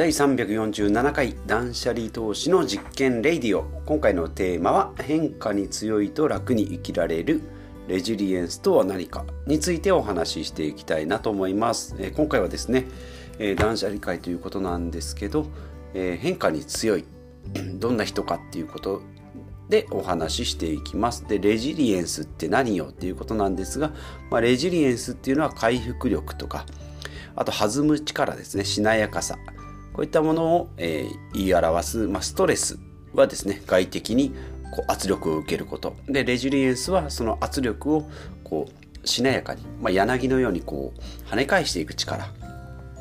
第347回断捨離投資の実験レイディオ。今回のテーマは変化に強いと楽に生きられるレジリエンスとは何かについてお話ししていきたいなと思います、えー、今回はですね、えー、断捨離回ということなんですけど、えー、変化に強い どんな人かっていうことでお話ししていきます。で、レジリエンスって何よっていうことなんですが、まあ、レジリエンスっていうのは回復力とか、あと弾む力ですね、しなやかさ、こういったものを、え、言い表す、まあ、ストレスはですね外的にこう圧力を受けること。でレジリエンスはその圧力をこうしなやかに、まあ、柳のようにこう跳ね返していく力。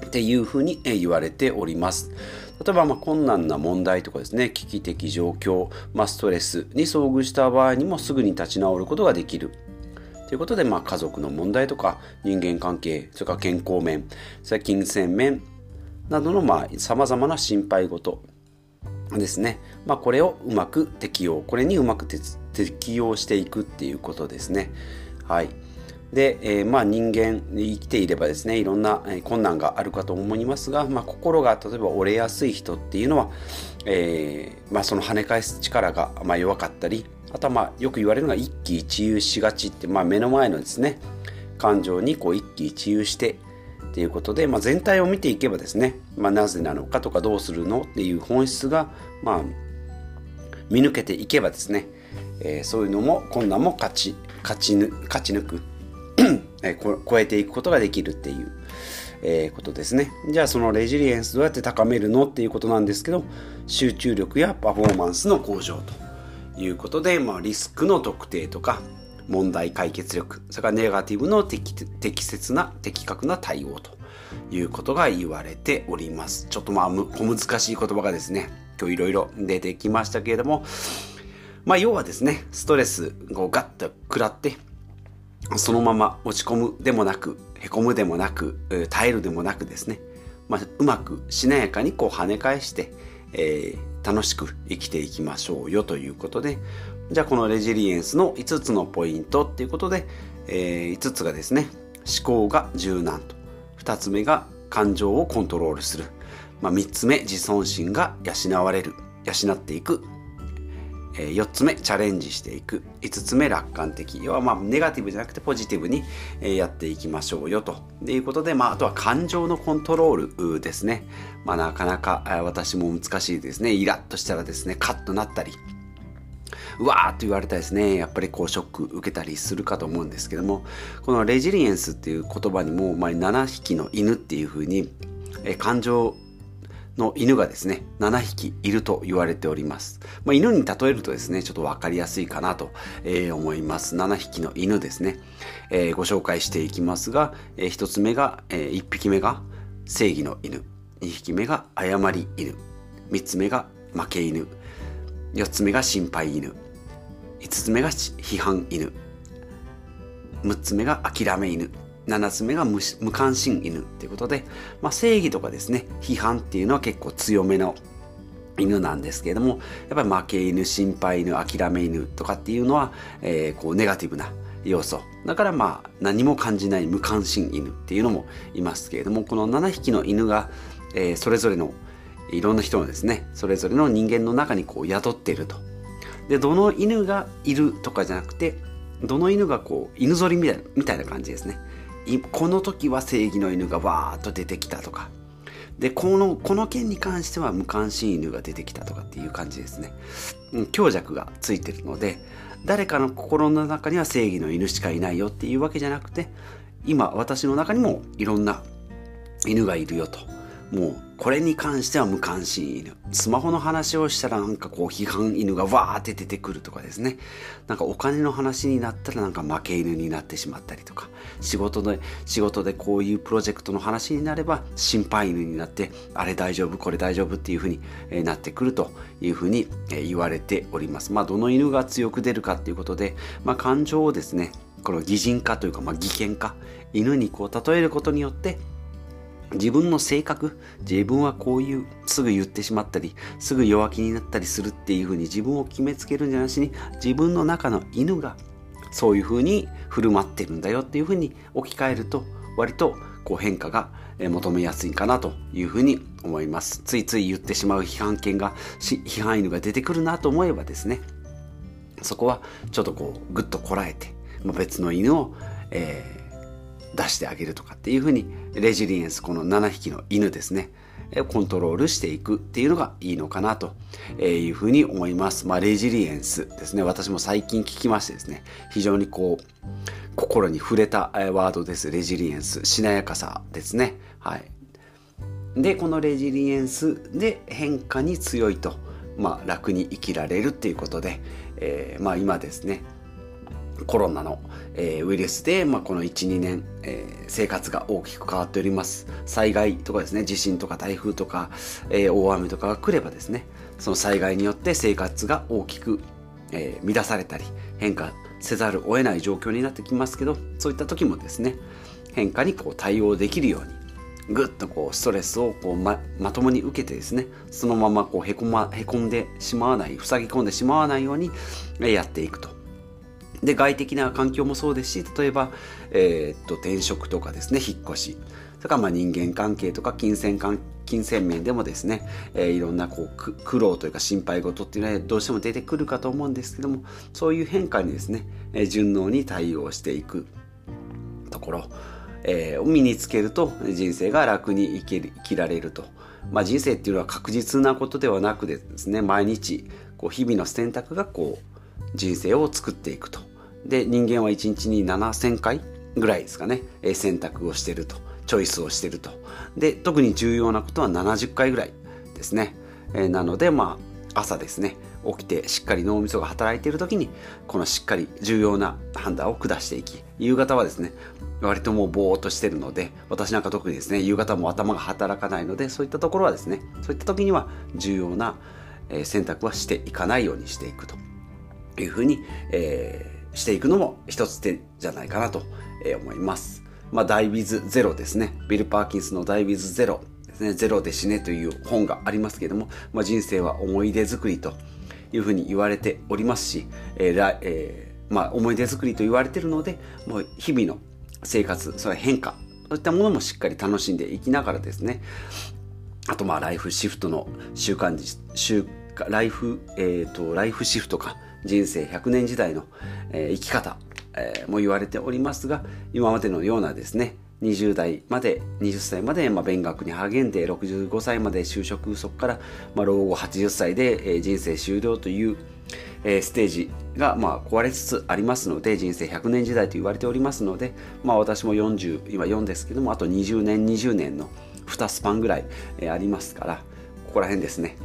っていうふうに言われております。例えばま困難な問題とかですね危機的状況、まあ、ストレスに遭遇した場合にもすぐに立ち直ることができる。ということで、まあ、家族の問題とか人間関係それから健康面それから金銭面などのまあ様々な心配事ですね。まあこれをうまく適用、これにうまく適用していくっていうことですね。はい。で、えー、まあ人間生きていればですね、いろんな困難があるかと思いますが、まあ心が例えば折れやすい人っていうのは、えー、まあその跳ね返す力がまあ弱かったり、あとはまあよく言われるのが一喜一憂しがちって、まあ目の前のですね、感情にこう一喜一憂してっていうことで、まあ、全体を見ていけばですね、まあ、なぜなのかとかどうするのっていう本質が、まあ、見抜けていけばですね、えー、そういうのも困難も勝ち勝ちぬ勝ち抜く えー、超えていくことができるっていう、えー、ことですね。じゃあそのレジリエンスどうやって高めるのっていうことなんですけど集中力やパフォーマンスの向上ということで、まあ、リスクの特定とか問題解決力、それからネガティブの適切な的確な対応ということが言われております。ちょっとまあ小難しい言葉がですね、今日いろいろ出てきましたけれども、まあ要はですね、ストレスをガッと食らって、そのまま落ち込むでもなく、へこむでもなく、耐えるでもなくですね、まあ、うまくしなやかにこう跳ね返して、えー、楽しく生きていきましょうよということで、じゃあこのレジリエンスの5つのポイントっていうことで、えー、5つがですね、思考が柔軟と。2つ目が感情をコントロールする。まあ、3つ目、自尊心が養われる。養っていく。えー、4つ目、チャレンジしていく。5つ目、楽観的。要は、まあ、ネガティブじゃなくてポジティブに、え、やっていきましょうよと。いうことで、まあ、あとは感情のコントロールですね。まあ、なかなか、私も難しいですね。イラッとしたらですね、カッとなったり。うわーっと言われたですね、やっぱりこうショック受けたりするかと思うんですけども、このレジリエンスっていう言葉にも、まあ、7匹の犬っていうふうに、え感情の犬がですね、7匹いると言われております。まあ、犬に例えるとですね、ちょっとわかりやすいかなと、えー、思います。7匹の犬ですね、えー、ご紹介していきますが、えー、1つ目が、え、1匹目が正義の犬、2匹目が誤り犬、3つ目が負け犬、4つ目が心配犬、5つ目が批判犬。6つ目が諦め犬。7つ目が無関心犬。ということで、まあ、正義とかですね批判っていうのは結構強めの犬なんですけれどもやっぱり負け犬心配犬諦め犬とかっていうのは、えー、こうネガティブな要素。だからまあ何も感じない無関心犬っていうのもいますけれどもこの7匹の犬が、えー、それぞれのいろんな人のですねそれぞれの人間の中にこう宿っていると。でどの犬がいるとかじゃなくてどの犬がこう犬ぞりみたいなみたいな感じですね。この時は正義の犬がわーっと出てきたとか。でこのこの件に関しては無関心犬が出てきたとかっていう感じですね。強弱がついてるので誰かの心の中には正義の犬しかいないよっていうわけじゃなくて今私の中にもいろんな犬がいるよと。もうこれに関しては無関心犬。スマホの話をしたらなんかこう批判犬がわーって出てくるとかですね。なんかお金の話になったらなんか負け犬になってしまったりとか。仕事で、仕事でこういうプロジェクトの話になれば心配犬になって、あれ大丈夫、これ大丈夫っていうふうになってくるというふうに言われております。まあどの犬が強く出るかっていうことで、まあ感情をですね、この擬人化というか、まあ擬犬化、犬にこう例えることによって、自分の性格、自分はこういう、すぐ言ってしまったり、すぐ弱気になったりするっていうふうに自分を決めつけるんじゃなしに、自分の中の犬がそういうふうに振る舞ってるんだよっていうふうに置き換えると、割とこう変化が求めやすいかなというふうに思います。ついつい言ってしまう批判犬が批判犬が出てくるなと思えばですねそこはちょっとこうぐっとこらえて、ま、別の犬を、えー、出してあげるとかっていうふうにレジリエンスこの7匹の犬ですねコントロールしていくっていうのがいいのかなというふうに思います。まあ、レジリエンスですね。私も最近聞きましてですね、非常にこう、心に触れたワードです。レジリエンス。しなやかさですね。はい。で、このレジリエンスで変化に強いと、まあ、楽に生きられるっていうことで、えー、まあ今ですね、コロナの、えー、ウイルスで、まあ、この12年、えー、生活が大きく変わっております。災害とかですね地震とか台風とか、えー、大雨とかが来ればですねその災害によって生活が大きく、え乱されたり変化せざるを得ない状況になってきますけどそういった時もですね変化にこう対応できるようにぐっとこうストレスをこうままともに受けてですねそのままこうへこ,、ま、へこんでしまわない塞ぎ込んでしまわないようにやっていくと。で外的な環境もそうですし例えば、えー、っと転職とかですね引っ越し。それからまあ人間関係とか金銭関金銭面でもですね、えー、いろんなこう苦労というか心配事っていうのはどうしても出てくるかと思うんですけどもそういう変化にですね、えー、順応に対応していく。ところ、えー、を身につけると人生が楽に生き生きられると、まあ、人生っていうのは確実なことではなくてですね毎日こう日々の選択がこう人生を作っていくと。で人間は1日に7000回ぐらいですかね。え選択をしてると。チョイスをしてると。で特に重要なことは70回ぐらいですね、えー、なのでまあ朝ですね。起きてしっかり脳みそが働いている時にこのしっかり重要な判断を下していき夕方はですね割ともうぼーっとしてるので私なんか特にですね夕方も頭が働かないのでそういったところはですねそういった時には重要な選択はしていかないようにしていくというふうに、えーしていくのも一つ手じゃないかなと思います。まあ、ダイビズゼロですね。ビル・パーキンスのダイビズゼロですね。ゼロで死ねという本がありますけれども、まあ、人生は思い出作りというふうに言われておりますし、えーえー、まあ、思い出作りと言われているので、もう日々の生活、それは変化、そういったものもしっかり楽しんでいきながらですね、あとまあライフシフトの習慣、習ライフ、えっ、ー、と、ライフシフトか、人生100年時代の、えー、生き方、えー、も言われておりますが今までのようなですね20代まで20歳まで、まあ、勉学に励んで65歳まで就職そこから、まあ、老後80歳で、えー、人生終了という、えー、ステージが、まあ、壊れつつありますので人生100年時代と言われておりますので、まあ、私も40今4ですけどもあと20年20年の2スパンぐらい、えー、ありますからここら辺ですね。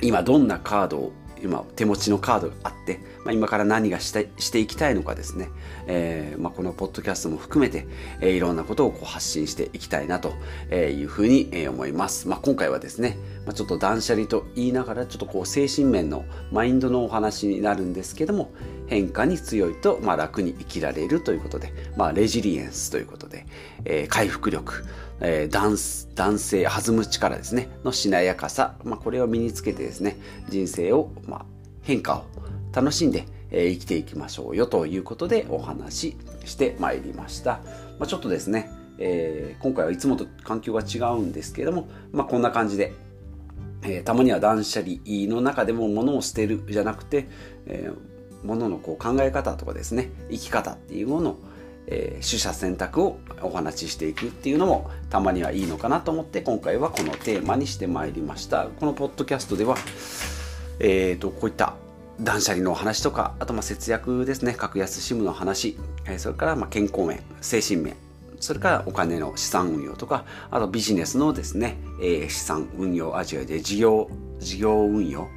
今どんなカードを今手持ちのカードがあって、まあ、今から何がしてしていきたいのかですね、えーまあ、このポッドキャストも含めて、えー、いろんなことをこう発信していきたいなというふうに、思います、まあ、今回はですね、まあ、ちょっと断捨離と言いながらちょっとこう精神面のマインドのお話になるんですけども変化に強いと、まあ、楽に生きられるということで、まあ、レジリエンスということで、えー、回復力えー、男性弾む力ですねのしなやかさ、まあ、これを身につけてですね人生を、まあ、変化を楽しんで、えー、生きていきましょうよということでお話ししてまいりました、まあ、ちょっとですね、えー、今回はいつもと環境が違うんですけれども、まあ、こんな感じでえー、たまには断捨離の中でも物を捨てるじゃなくて、えー、物ののこう考え方とかですね生き方っていうものをえー、取捨選択をお話ししていくっていうのもたまにはいいのかなと思って今回はこのテーマにしてまいりました。このポッドキャストでは、えーと、こういった断捨離のお話とかあとま節約ですね格安 SIM の話、えー、それからま健康面精神面それからお金の資産運用とかあとビジネスのですね、えー、資産運用あ違うで事業事業運用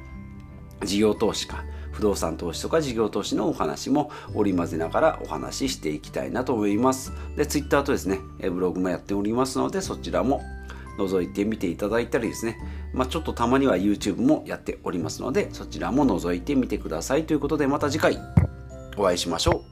事業投資か不動産投資とか事業投資のお話も織り交ぜながらお話ししていきたいなと思います。で、Twitter とですね、ブログもやっておりますので、そちらも覗いてみていただいたりですね、まあ、ちょっとたまには YouTube もやっておりますので、そちらも覗いてみてくださいということで、また次回お会いしましょう。